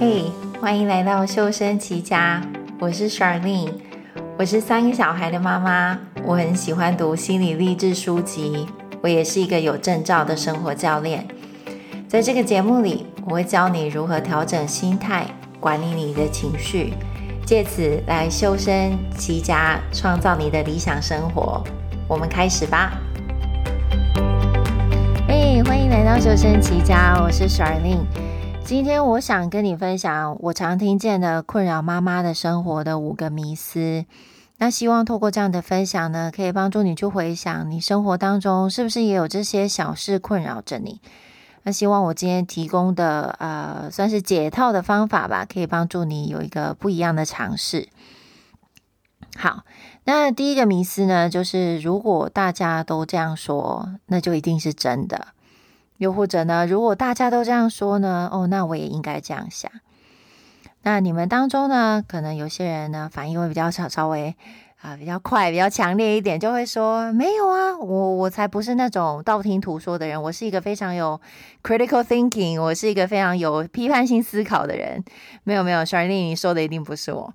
嘿，欢迎来到修身齐家，我是 Sharlene，我是三个小孩的妈妈，我很喜欢读心理励志书籍，我也是一个有证照的生活教练。在这个节目里，我会教你如何调整心态，管理你的情绪，借此来修身齐家，创造你的理想生活。我们开始吧。嘿，欢迎来到修身齐家，我是 Sharlene。今天我想跟你分享我常听见的困扰妈妈的生活的五个迷思。那希望透过这样的分享呢，可以帮助你去回想你生活当中是不是也有这些小事困扰着你。那希望我今天提供的呃，算是解套的方法吧，可以帮助你有一个不一样的尝试。好，那第一个迷思呢，就是如果大家都这样说，那就一定是真的。又或者呢，如果大家都这样说呢，哦，那我也应该这样想。那你们当中呢，可能有些人呢，反应会比较稍稍微。啊，比较快，比较强烈一点，就会说没有啊，我我才不是那种道听途说的人，我是一个非常有 critical thinking，我是一个非常有批判性思考的人。没有没有，Shirley，你说的一定不是我。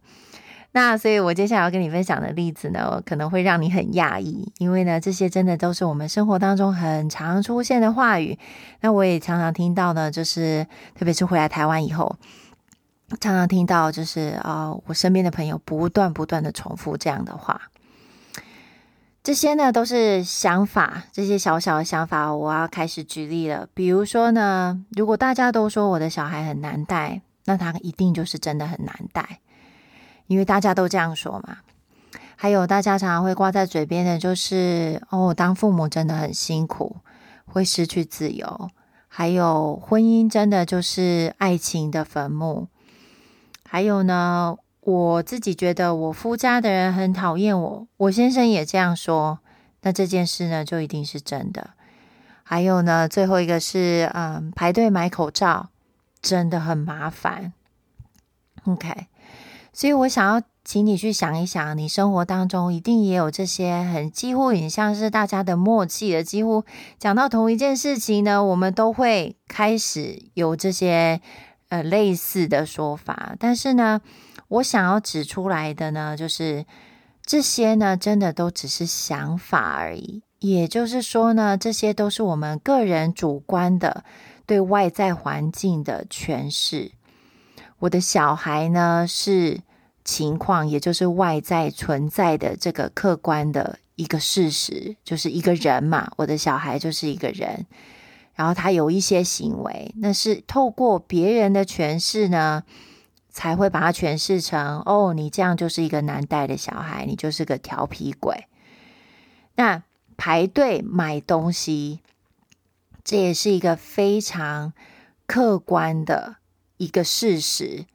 那所以，我接下来要跟你分享的例子呢，可能会让你很讶异，因为呢，这些真的都是我们生活当中很常出现的话语。那我也常常听到呢，就是特别是回来台湾以后。常常听到就是啊、我身边的朋友不断不断的重复这样的话，这些呢都是想法，这些小小的想法，我要开始举例了。比如说呢，如果大家都说我的小孩很难带，那他一定就是真的很难带，因为大家都这样说嘛。还有大家常常会挂在嘴边的，就是哦，当父母真的很辛苦，会失去自由，还有婚姻真的就是爱情的坟墓。还有呢，我自己觉得我夫家的人很讨厌我，我先生也这样说，那这件事呢就一定是真的。还有呢，最后一个是，嗯，排队买口罩真的很麻烦。OK，所以我想要请你去想一想，你生活当中一定也有这些很几乎很像是大家的默契的，几乎讲到同一件事情呢，我们都会开始有这些。呃，类似的说法，但是呢，我想要指出来的呢，就是这些呢，真的都只是想法而已。也就是说呢，这些都是我们个人主观的对外在环境的诠释。我的小孩呢，是情况，也就是外在存在的这个客观的一个事实，就是一个人嘛。我的小孩就是一个人。然后他有一些行为，那是透过别人的诠释呢，才会把它诠释成哦，你这样就是一个难带的小孩，你就是个调皮鬼。那排队买东西，这也是一个非常客观的一个事实，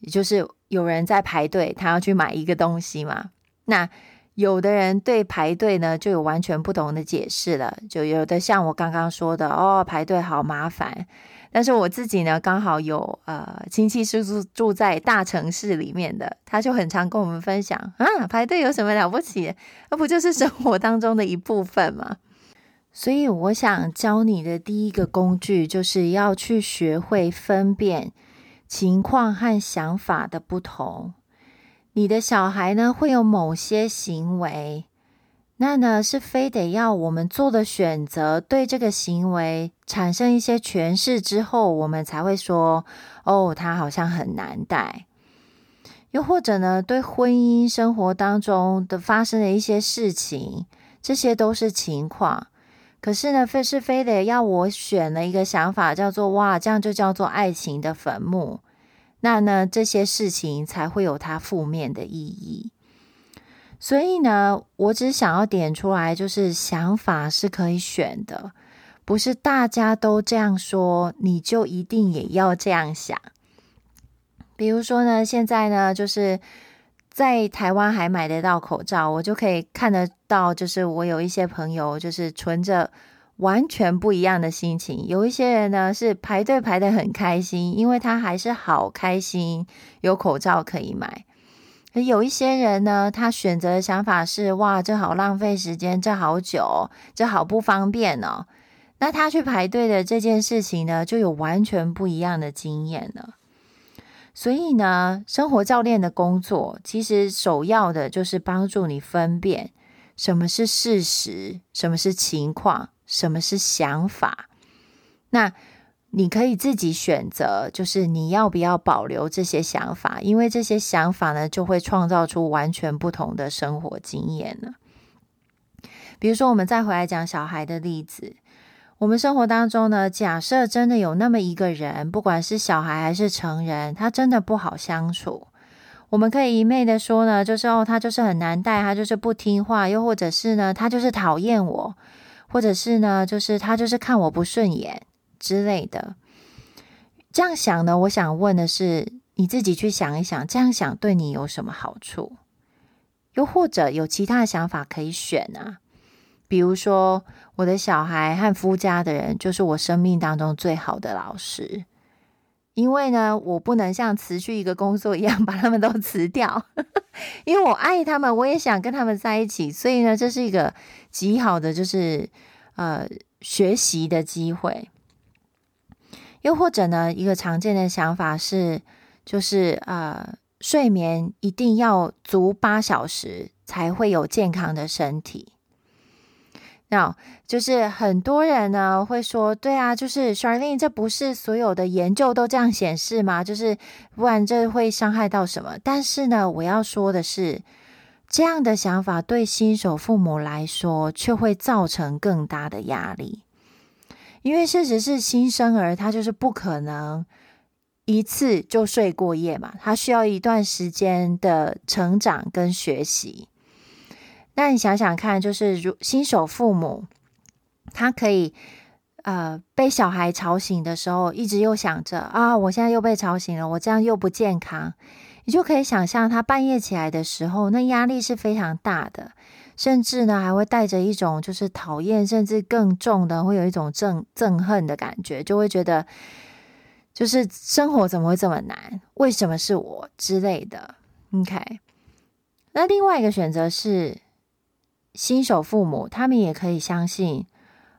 也就是有人在排队，他要去买一个东西嘛，那。有的人对排队呢就有完全不同的解释了，就有的像我刚刚说的哦，排队好麻烦。但是我自己呢，刚好有呃亲戚是住住在大城市里面的，他就很常跟我们分享啊，排队有什么了不起？那不就是生活当中的一部分吗？所以我想教你的第一个工具，就是要去学会分辨情况和想法的不同。你的小孩呢，会有某些行为，那呢是非得要我们做的选择，对这个行为产生一些诠释之后，我们才会说，哦，他好像很难带。又或者呢，对婚姻生活当中的发生的一些事情，这些都是情况。可是呢，非是非得要我选了一个想法，叫做哇，这样就叫做爱情的坟墓。那呢，这些事情才会有它负面的意义。所以呢，我只想要点出来，就是想法是可以选的，不是大家都这样说，你就一定也要这样想。比如说呢，现在呢，就是在台湾还买得到口罩，我就可以看得到，就是我有一些朋友，就是存着。完全不一样的心情。有一些人呢是排队排得很开心，因为他还是好开心，有口罩可以买。有一些人呢，他选择的想法是：哇，这好浪费时间，这好久，这好不方便哦。那他去排队的这件事情呢，就有完全不一样的经验了。所以呢，生活教练的工作其实首要的就是帮助你分辨什么是事实，什么是情况，什么是想法。那你可以自己选择，就是你要不要保留这些想法，因为这些想法呢，就会创造出完全不同的生活经验了。比如说，我们再回来讲小孩的例子。我们生活当中呢，假设真的有那么一个人，不管是小孩还是成人，他真的不好相处。我们可以一昧的说呢，就是哦，他就是很难带，他就是不听话，又或者是呢，他就是讨厌我，或者是呢，就是他就是看我不顺眼之类的。这样想呢，我想问的是，你自己去想一想，这样想对你有什么好处？又或者有其他的想法可以选啊？比如说，我的小孩和夫家的人就是我生命当中最好的老师，因为呢，我不能像辞去一个工作一样把他们都辞掉，因为我爱他们，我也想跟他们在一起，所以呢，这是一个极好的就是呃学习的机会。又或者呢，一个常见的想法是，就是呃睡眠一定要足八小时才会有健康的身体。那就是很多人呢会说，对啊，就是 Charlene，这不是所有的研究都这样显示吗？就是不然这会伤害到什么？但是呢，我要说的是，这样的想法对新手父母来说，却会造成更大的压力，因为事实是新生儿他就是不可能一次就睡过夜嘛，他需要一段时间的成长跟学习。那你想想看，就是如新手父母，他可以呃被小孩吵醒的时候，一直又想着啊，我现在又被吵醒了，我这样又不健康。你就可以想象他半夜起来的时候，那压力是非常大的，甚至呢还会带着一种就是讨厌，甚至更重的，会有一种憎憎恨的感觉，就会觉得就是生活怎么会这么难？为什么是我之类的？OK，那另外一个选择是。新手父母，他们也可以相信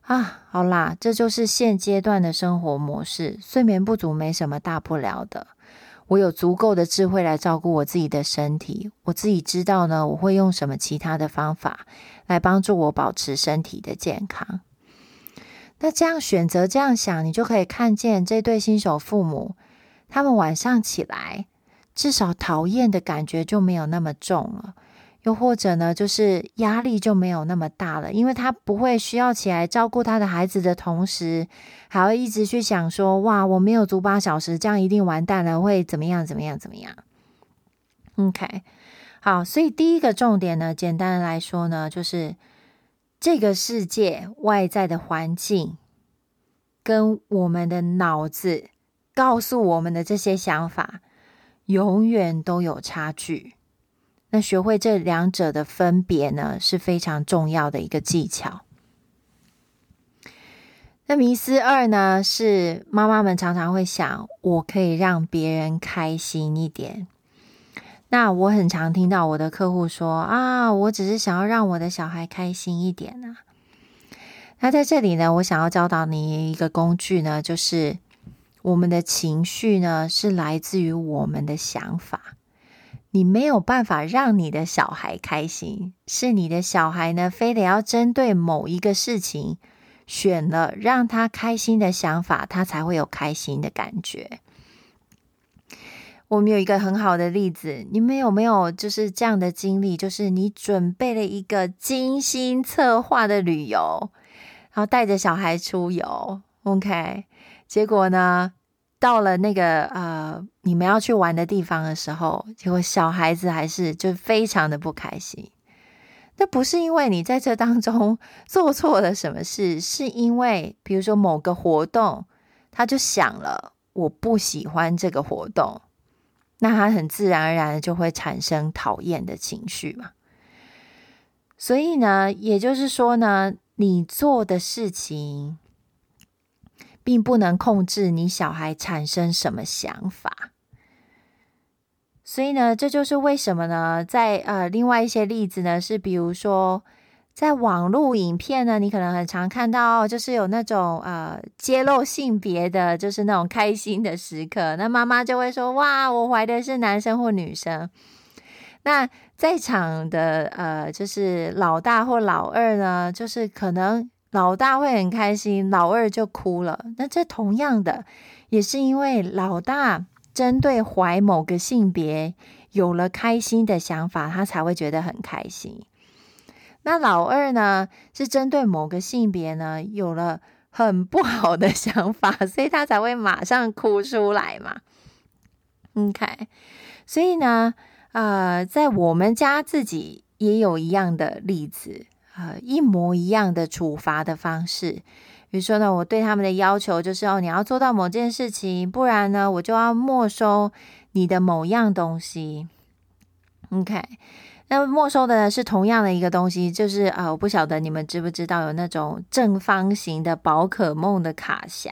啊，好啦，这就是现阶段的生活模式，睡眠不足没什么大不了的。我有足够的智慧来照顾我自己的身体，我自己知道呢，我会用什么其他的方法来帮助我保持身体的健康。那这样选择这样想，你就可以看见这对新手父母，他们晚上起来，至少讨厌的感觉就没有那么重了。又或者呢，就是压力就没有那么大了，因为他不会需要起来照顾他的孩子的同时，还要一直去想说，哇，我没有足八小时，这样一定完蛋了，会怎么样？怎么样？怎么样？OK，好，所以第一个重点呢，简单来说呢，就是这个世界外在的环境跟我们的脑子告诉我们的这些想法，永远都有差距。那学会这两者的分别呢，是非常重要的一个技巧。那迷思二呢，是妈妈们常常会想，我可以让别人开心一点。那我很常听到我的客户说啊，我只是想要让我的小孩开心一点啊。那在这里呢，我想要教导你一个工具呢，就是我们的情绪呢，是来自于我们的想法。你没有办法让你的小孩开心，是你的小孩呢，非得要针对某一个事情，选了让他开心的想法，他才会有开心的感觉。我们有一个很好的例子，你们有没有就是这样的经历？就是你准备了一个精心策划的旅游，然后带着小孩出游，OK，结果呢？到了那个呃，你们要去玩的地方的时候，结果小孩子还是就非常的不开心。那不是因为你在这当中做错了什么事，是因为比如说某个活动，他就想了我不喜欢这个活动，那他很自然而然就会产生讨厌的情绪嘛。所以呢，也就是说呢，你做的事情。并不能控制你小孩产生什么想法，所以呢，这就是为什么呢？在呃，另外一些例子呢，是比如说，在网络影片呢，你可能很常看到，就是有那种呃揭露性别的，就是那种开心的时刻。那妈妈就会说：“哇，我怀的是男生或女生。”那在场的呃，就是老大或老二呢，就是可能老大会很开心，老二就哭了。那这同样的，也是因为老大针对怀某个性别有了开心的想法，他才会觉得很开心。那老二呢，是针对某个性别呢，有了很不好的想法，所以他才会马上哭出来嘛。OK，所以呢，呃，在我们家自己也有一样的例子，呃，一模一样的处罚的方式。比如说呢，我对他们的要求就是哦，你要做到某件事情，不然呢，我就要没收你的某样东西。OK。那没收的呢是同样的一个东西，就是啊、呃，我不晓得你们知不知道有那种正方形的宝可梦的卡匣。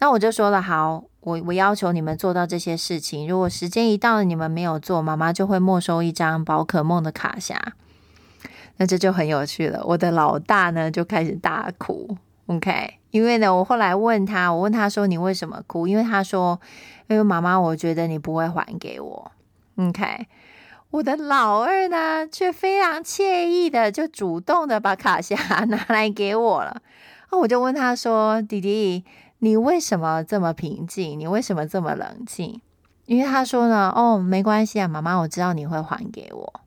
那我就说了，好，我我要求你们做到这些事情，如果时间一到了你们没有做，妈妈就会没收一张宝可梦的卡匣。那这就很有趣了，我的老大呢就开始大哭，OK，因为呢，我后来问他，我问他说，你为什么哭？因为他说，因为妈妈，我觉得你不会还给我，OK。我的老二呢，却非常惬意的就主动的把卡匣 拿来给我了。那我就问他说：“弟弟，你为什么这么平静？你为什么这么冷静？”因为他说呢：“哦，没关系啊，妈妈，我知道你会还给我。”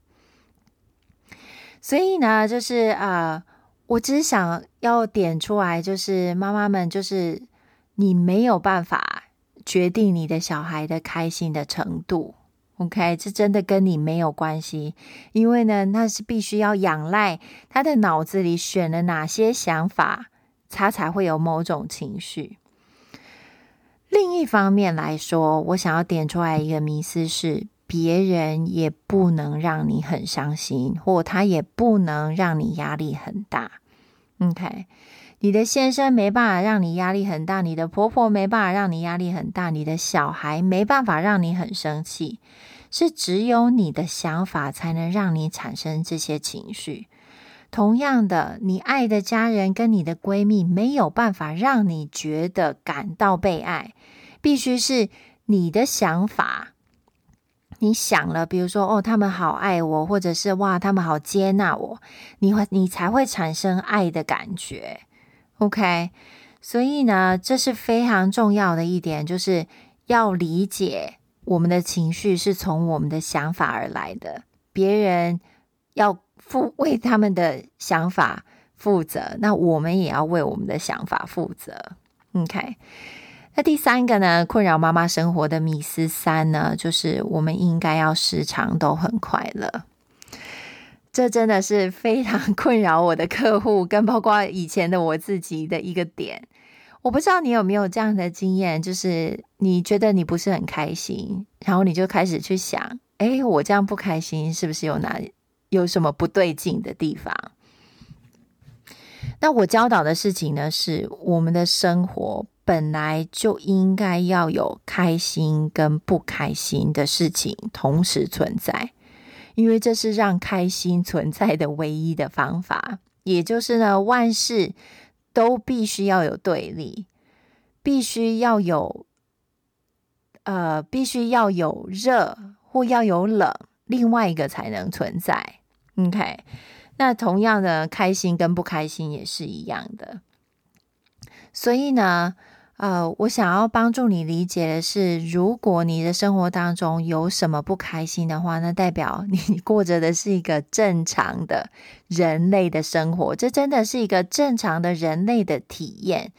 所以呢，就是啊、我只是想要点出来，就是妈妈们，就是你没有办法决定你的小孩的开心的程度。OK，这真的跟你没有关系，因为呢，那是必须要仰赖他的脑子里选了哪些想法，他才会有某种情绪。另一方面来说，我想要点出来一个迷思是：别人也不能让你很伤心，或他也不能让你压力很大。OK。你的先生没办法让你压力很大，你的婆婆没办法让你压力很大，你的小孩没办法让你很生气，是只有你的想法才能让你产生这些情绪。同样的，你爱的家人跟你的闺蜜没有办法让你觉得感到被爱，必须是你的想法。你想了，比如说哦，他们好爱我，或者是哇，他们好接纳我，你会你才会产生爱的感觉。OK，所以呢，这是非常重要的一点，就是要理解我们的情绪是从我们的想法而来的，别人要负为他们的想法负责，那我们也要为我们的想法负责。OK，那第三个呢，困扰妈妈生活的迷思三呢，就是我们应该要时常都很快乐。这真的是非常 困扰我的客户，跟包括以前的我自己的一个点。我不知道你有没有这样的经验，就是你觉得你不是很开心，然后你就开始去想：哎，我这样不开心，是不是有哪有什么不对劲的地方？那我教导的事情呢，是我们的生活本来就应该要有开心跟不开心的事情同时存在。因为这是让开心存在的唯一的方法，也就是呢，万事都必须要有对立，必须要有，呃，必须要有热或要有冷，另外一个才能存在。OK，那同样的，开心跟不开心也是一样的，所以呢。呃，我想要帮助你理解的是，如果你的生活当中有什么不开心的话，那代表你 过着的是一个正常的人类的生活，这真的是一个正常的人类的体验。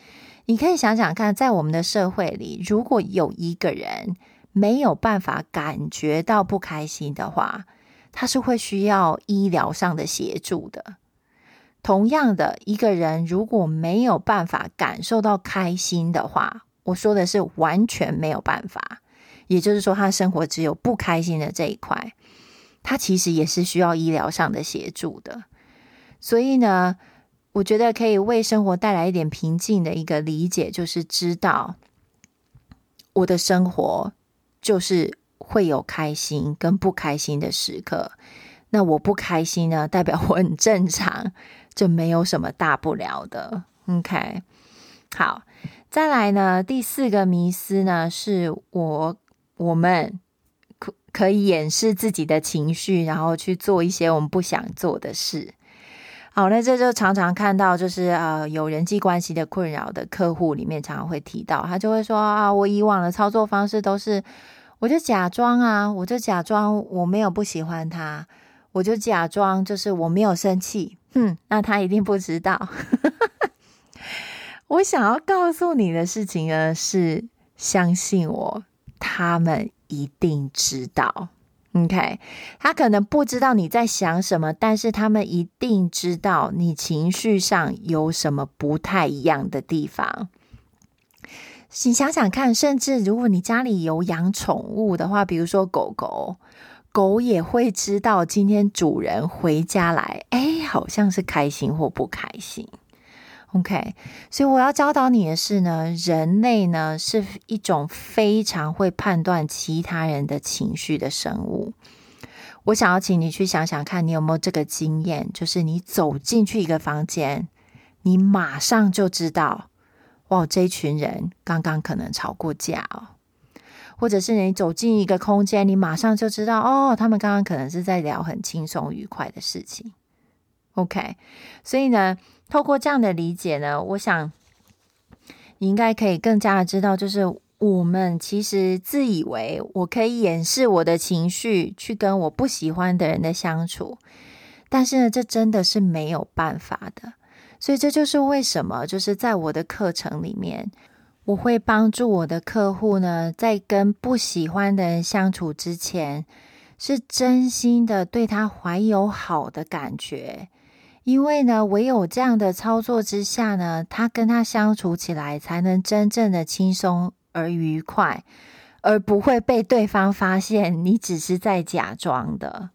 你可以想想看，在我们的社会里，如果有一个人没有办法感觉到不开心的话，他是会需要医疗上的协助的。同样的，一个人如果没有办法感受到开心的话，我说的是完全没有办法。也就是说，他生活只有不开心的这一块，他其实也是需要医疗上的协助的。所以呢，我觉得可以为生活带来一点平静的一个理解，就是知道我的生活就是会有开心跟不开心的时刻。那我不开心呢，代表我很正常，就没有什么大不了的。OK，好，再来呢，第四个迷思呢，是我我们可可以掩饰自己的情绪，然后去做一些我们不想做的事。好，那这就常常看到，就是呃，有人际关系的困扰的客户里面，常常会提到，他就会说啊，我以往的操作方式都是，我就假装啊，我就假装我没有不喜欢他，我就假装就是我没有生气，哼，那他一定不知道。我想要告诉你的事情呢，是相信我，他们一定知道。OK，他可能不知道你在想什么，但是他们一定知道你情绪上有什么不太一样的地方。你想想看，甚至如果你家里有养宠物的话，比如说狗狗，狗也会知道今天主人回家来，哎，好像是开心或不开心。OK，所以我要教导你的是呢，人类呢是一种非常会判断其他人的情绪的生物。我想要请你去想想看，你有没有这个经验，就是你走进去一个房间，你马上就知道，哇，这群人刚刚可能吵过架哦，或者是你走进一个空间，你马上就知道，哦，他们刚刚可能是在聊很轻松愉快的事情。OK，所以呢。透过这样的理解呢，我想你应该可以更加的知道，就是我们其实自以为我可以掩饰我的情绪，去跟我不喜欢的人的相处，但是呢，这真的是没有办法的。所以这就是为什么，就是在我的课程里面，我会帮助我的客户呢，在跟不喜欢的人相处之前，是真心的对他怀有好的感觉。因为呢，唯有这样的操作之下呢，他跟他相处起来才能真正的轻松而愉快，而不会被对方发现你只是在假装的。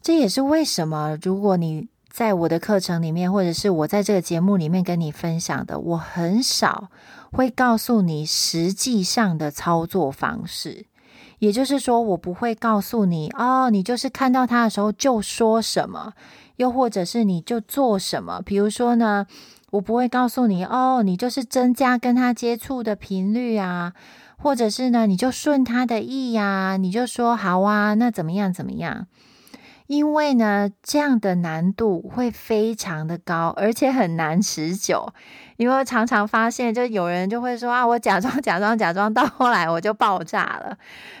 这也是为什么，如果你在我的课程里面，或者是我在这个节目里面跟你分享的，我很少会告诉你实际上的操作方式。也就是说，我不会告诉你哦，你就是看到他的时候就说什么。又或者是你就做什么，比如说呢，我不会告诉你哦，你就是增加跟他接触的频率啊，或者是呢，你就顺他的意呀，你就说好啊，那怎么样怎么样？因为呢，这样的难度会非常的高，而且很难持久。因为常常发现，就有人就会说啊，我假装假装假装，到后来我就爆炸了，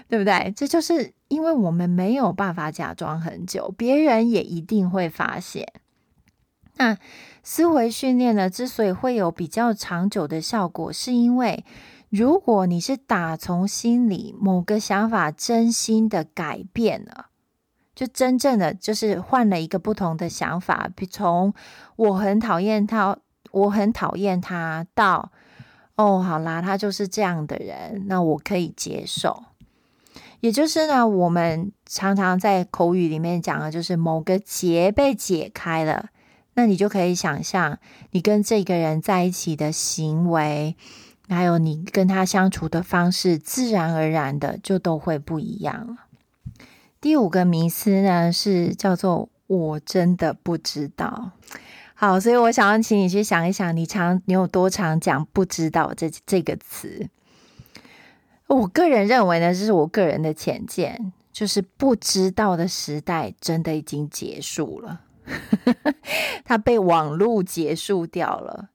对不对？这就是因为我们没有办法假装很久，别人也一定会发现。那思维训练呢，之所以会有比较长久的效果，是因为如果你是打从心里某个想法真心的改变了。就真正的就是换了一个不同的想法，比从我很讨厌他，我很讨厌他到哦，好啦，他就是这样的人，那我可以接受。也就是呢，我们常常在口语里面讲的，就是某个结被解开了，那你就可以想象，你跟这个人在一起的行为，还有你跟他相处的方式，自然而然的就都会不一样了。第五个迷思呢，是叫做“我真的不知道”。好，所以我想要请你去想一想，你常你有多常讲“不知道”这这个词？我个人认为呢，这是我个人的浅见，就是不知道的时代真的已经结束了，它被网络结束掉了。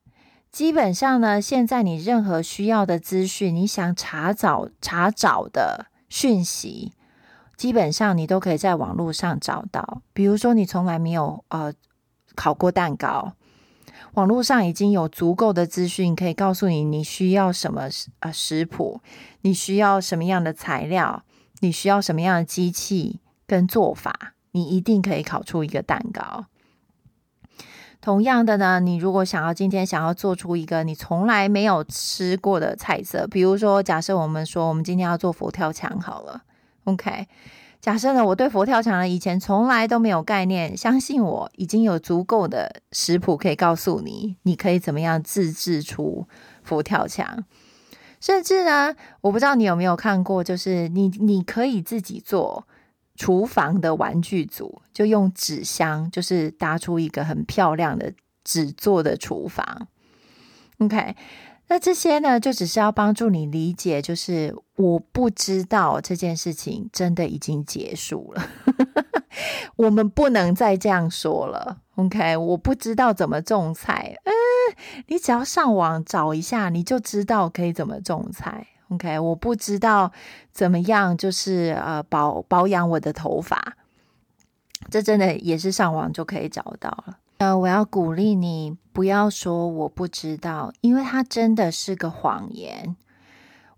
基本上呢，现在你任何需要的资讯，你想查找查找的讯息。基本上你都可以在网络上找到，比如说你从来没有呃烤过蛋糕，网络上已经有足够的资讯可以告诉你你需要什么呃食谱，你需要什么样的材料，你需要什么样的机器跟做法，你一定可以烤出一个蛋糕。同样的呢，你如果想要今天想要做出一个你从来没有吃过的菜色，比如说假设我们说我们今天要做佛跳墙好了。OK，假设呢，我对佛跳墙呢以前从来都没有概念，相信我已经有足够的食谱可以告诉你，你可以怎么样自制出佛跳墙。甚至呢，我不知道你有没有看过，就是你你可以自己做厨房的玩具组，就用纸箱，就是搭出一个很漂亮的纸做的厨房。OK，那这些呢，就只是要帮助你理解，就是我不知道这件事情真的已经结束了，我们不能再这样说了。OK，我不知道怎么种菜，嗯，你只要上网找一下，你就知道可以怎么种菜。OK，我不知道怎么样，就是呃保保养我的头发，这真的也是上网就可以找到了。呃，我要鼓励你不要说我不知道，因为它真的是个谎言。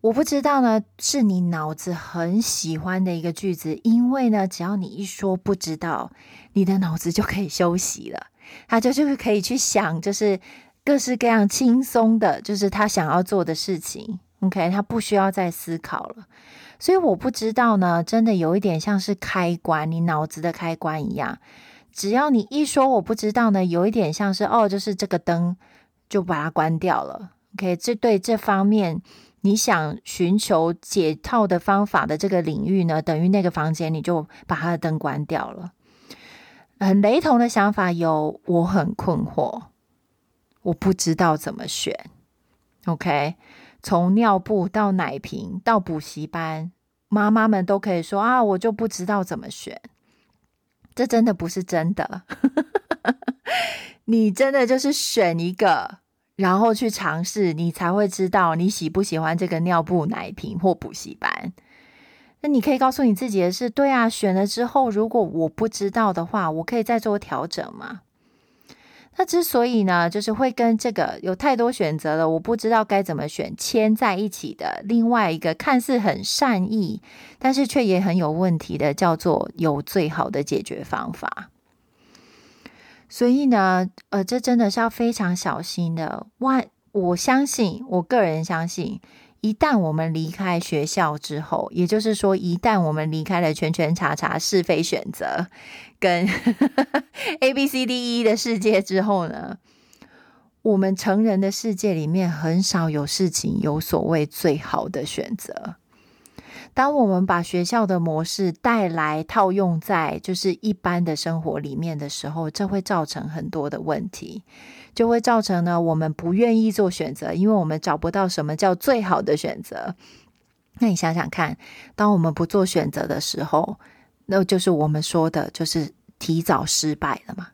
我不知道呢，是你脑子很喜欢的一个句子，因为呢，只要你一说不知道，你的脑子就可以休息了，他就就是可以去想，就是各式各样轻松的，就是他想要做的事情。OK，他不需要再思考了。所以我不知道呢，真的有一点像是开关，你脑子的开关一样，只要你一说我不知道呢，有一点像是哦，就是这个灯就把它关掉了。OK，这对这方面。你想寻求解套的方法的这个领域呢，等于那个房间你就把它的灯关掉了。很雷同的想法有，我很困惑，我不知道怎么选。OK，从尿布到奶瓶到补习班，妈妈们都可以说啊，我就不知道怎么选。这真的不是真的，你真的就是选一个。然后去尝试，你才会知道你喜不喜欢这个尿布、奶瓶或补习班。那你可以告诉你自己的是：对啊，选了之后，如果我不知道的话，我可以再做调整吗？那之所以呢，就是会跟这个有太多选择了，我不知道该怎么选牵在一起的另外一个看似很善意，但是却也很有问题的，叫做有最好的解决方法。所以呢，呃，这真的是要非常小心的。万，我相信，我个人相信，一旦我们离开学校之后，也就是说，一旦我们离开了圈圈叉叉是非选择跟 A B C D E 的世界之后呢，我们成人的世界里面很少有事情有所谓最好的选择。当我们把学校的模式带来套用在就是一般的生活里面的时候，这会造成很多的问题，就会造成呢，我们不愿意做选择，因为我们找不到什么叫最好的选择。那你想想看，当我们不做选择的时候，那就是我们说的就是提早失败了嘛，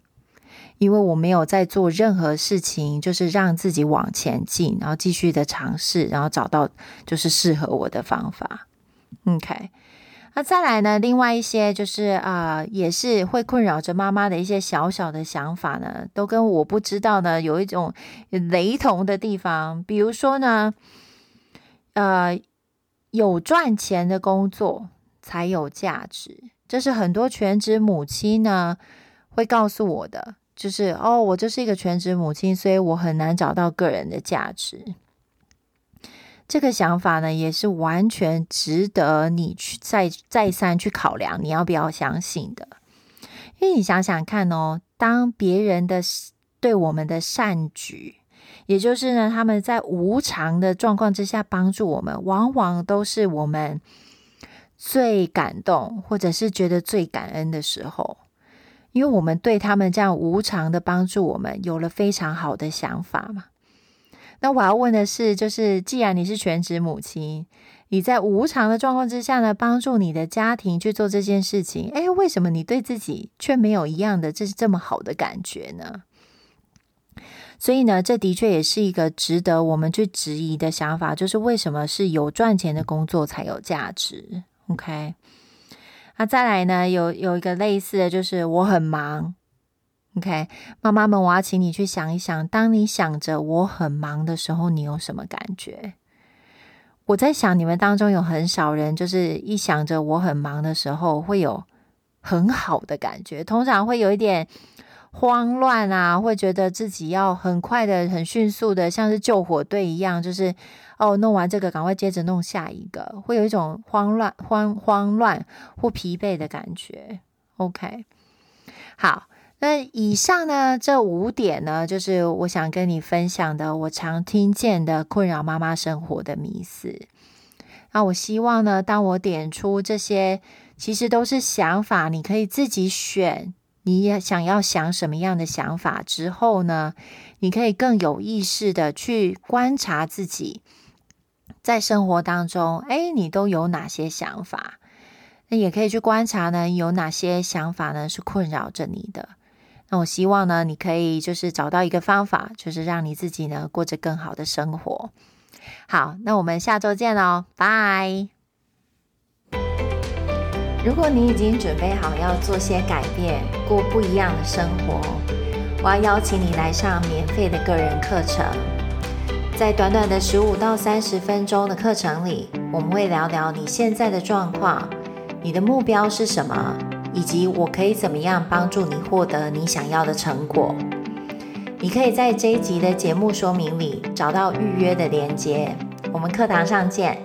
因为我没有在做任何事情，就是让自己往前进，然后继续的尝试，然后找到就是适合我的方法。OK，那再来呢？另外一些就是啊、也是会困扰着妈妈的一些小小的想法呢，都跟我不知道呢有一种雷同的地方。比如说呢，呃，有赚钱的工作才有价值，这是很多全职母亲呢会告诉我的，就是哦，我就是一个全职母亲，所以我很难找到个人的价值。这个想法呢，也是完全值得你去再再三去考量，你要不要相信的？因为你想想看哦，当别人的对我们的善举，也就是呢，他们在无偿的状况之下帮助我们，往往都是我们最感动，或者是觉得最感恩的时候，因为我们对他们这样无偿的帮助，我们有了非常好的想法嘛。那我要问的是，就是既然你是全职母亲，你在无偿的状况之下呢，帮助你的家庭去做这件事情，诶，为什么你对自己却没有一样的这是这么好的感觉呢？所以呢，这的确也是一个值得我们去质疑的想法，就是为什么是有赚钱的工作才有价值？OK，那再来呢，有有一个类似的就是我很忙。OK，妈妈们，我要请你去想一想，当你想着我很忙的时候，你有什么感觉？我在想，你们当中有很少人，就是一想着我很忙的时候，会有很好的感觉，通常会有一点慌乱啊，会觉得自己要很快的、很迅速的，像是救火队一样，就是哦，弄完这个，赶快接着弄下一个，会有一种慌乱、慌慌乱或疲惫的感觉。OK，好。那以上呢，这五点呢，就是我想跟你分享的，我常听见的困扰妈妈生活的迷思。那我希望呢，当我点出这些其实都是想法，你可以自己选，你也想要想什么样的想法之后呢，你可以更有意识的去观察自己在生活当中，诶，你都有哪些想法？那也可以去观察呢，有哪些想法呢是困扰着你的？那我希望呢，你可以就是找到一个方法，就是让你自己呢过着更好的生活。好，那我们下周见喽，拜。如果你已经准备好要做些改变，过不一样的生活，我要邀请你来上免费的个人课程。在短短的十五到三十分钟的课程里，我们会聊聊你现在的状况。你的目标是什么？以及我可以怎么样帮助你获得你想要的成果？你可以在这一集的节目说明里找到预约的链接。我们课堂上见。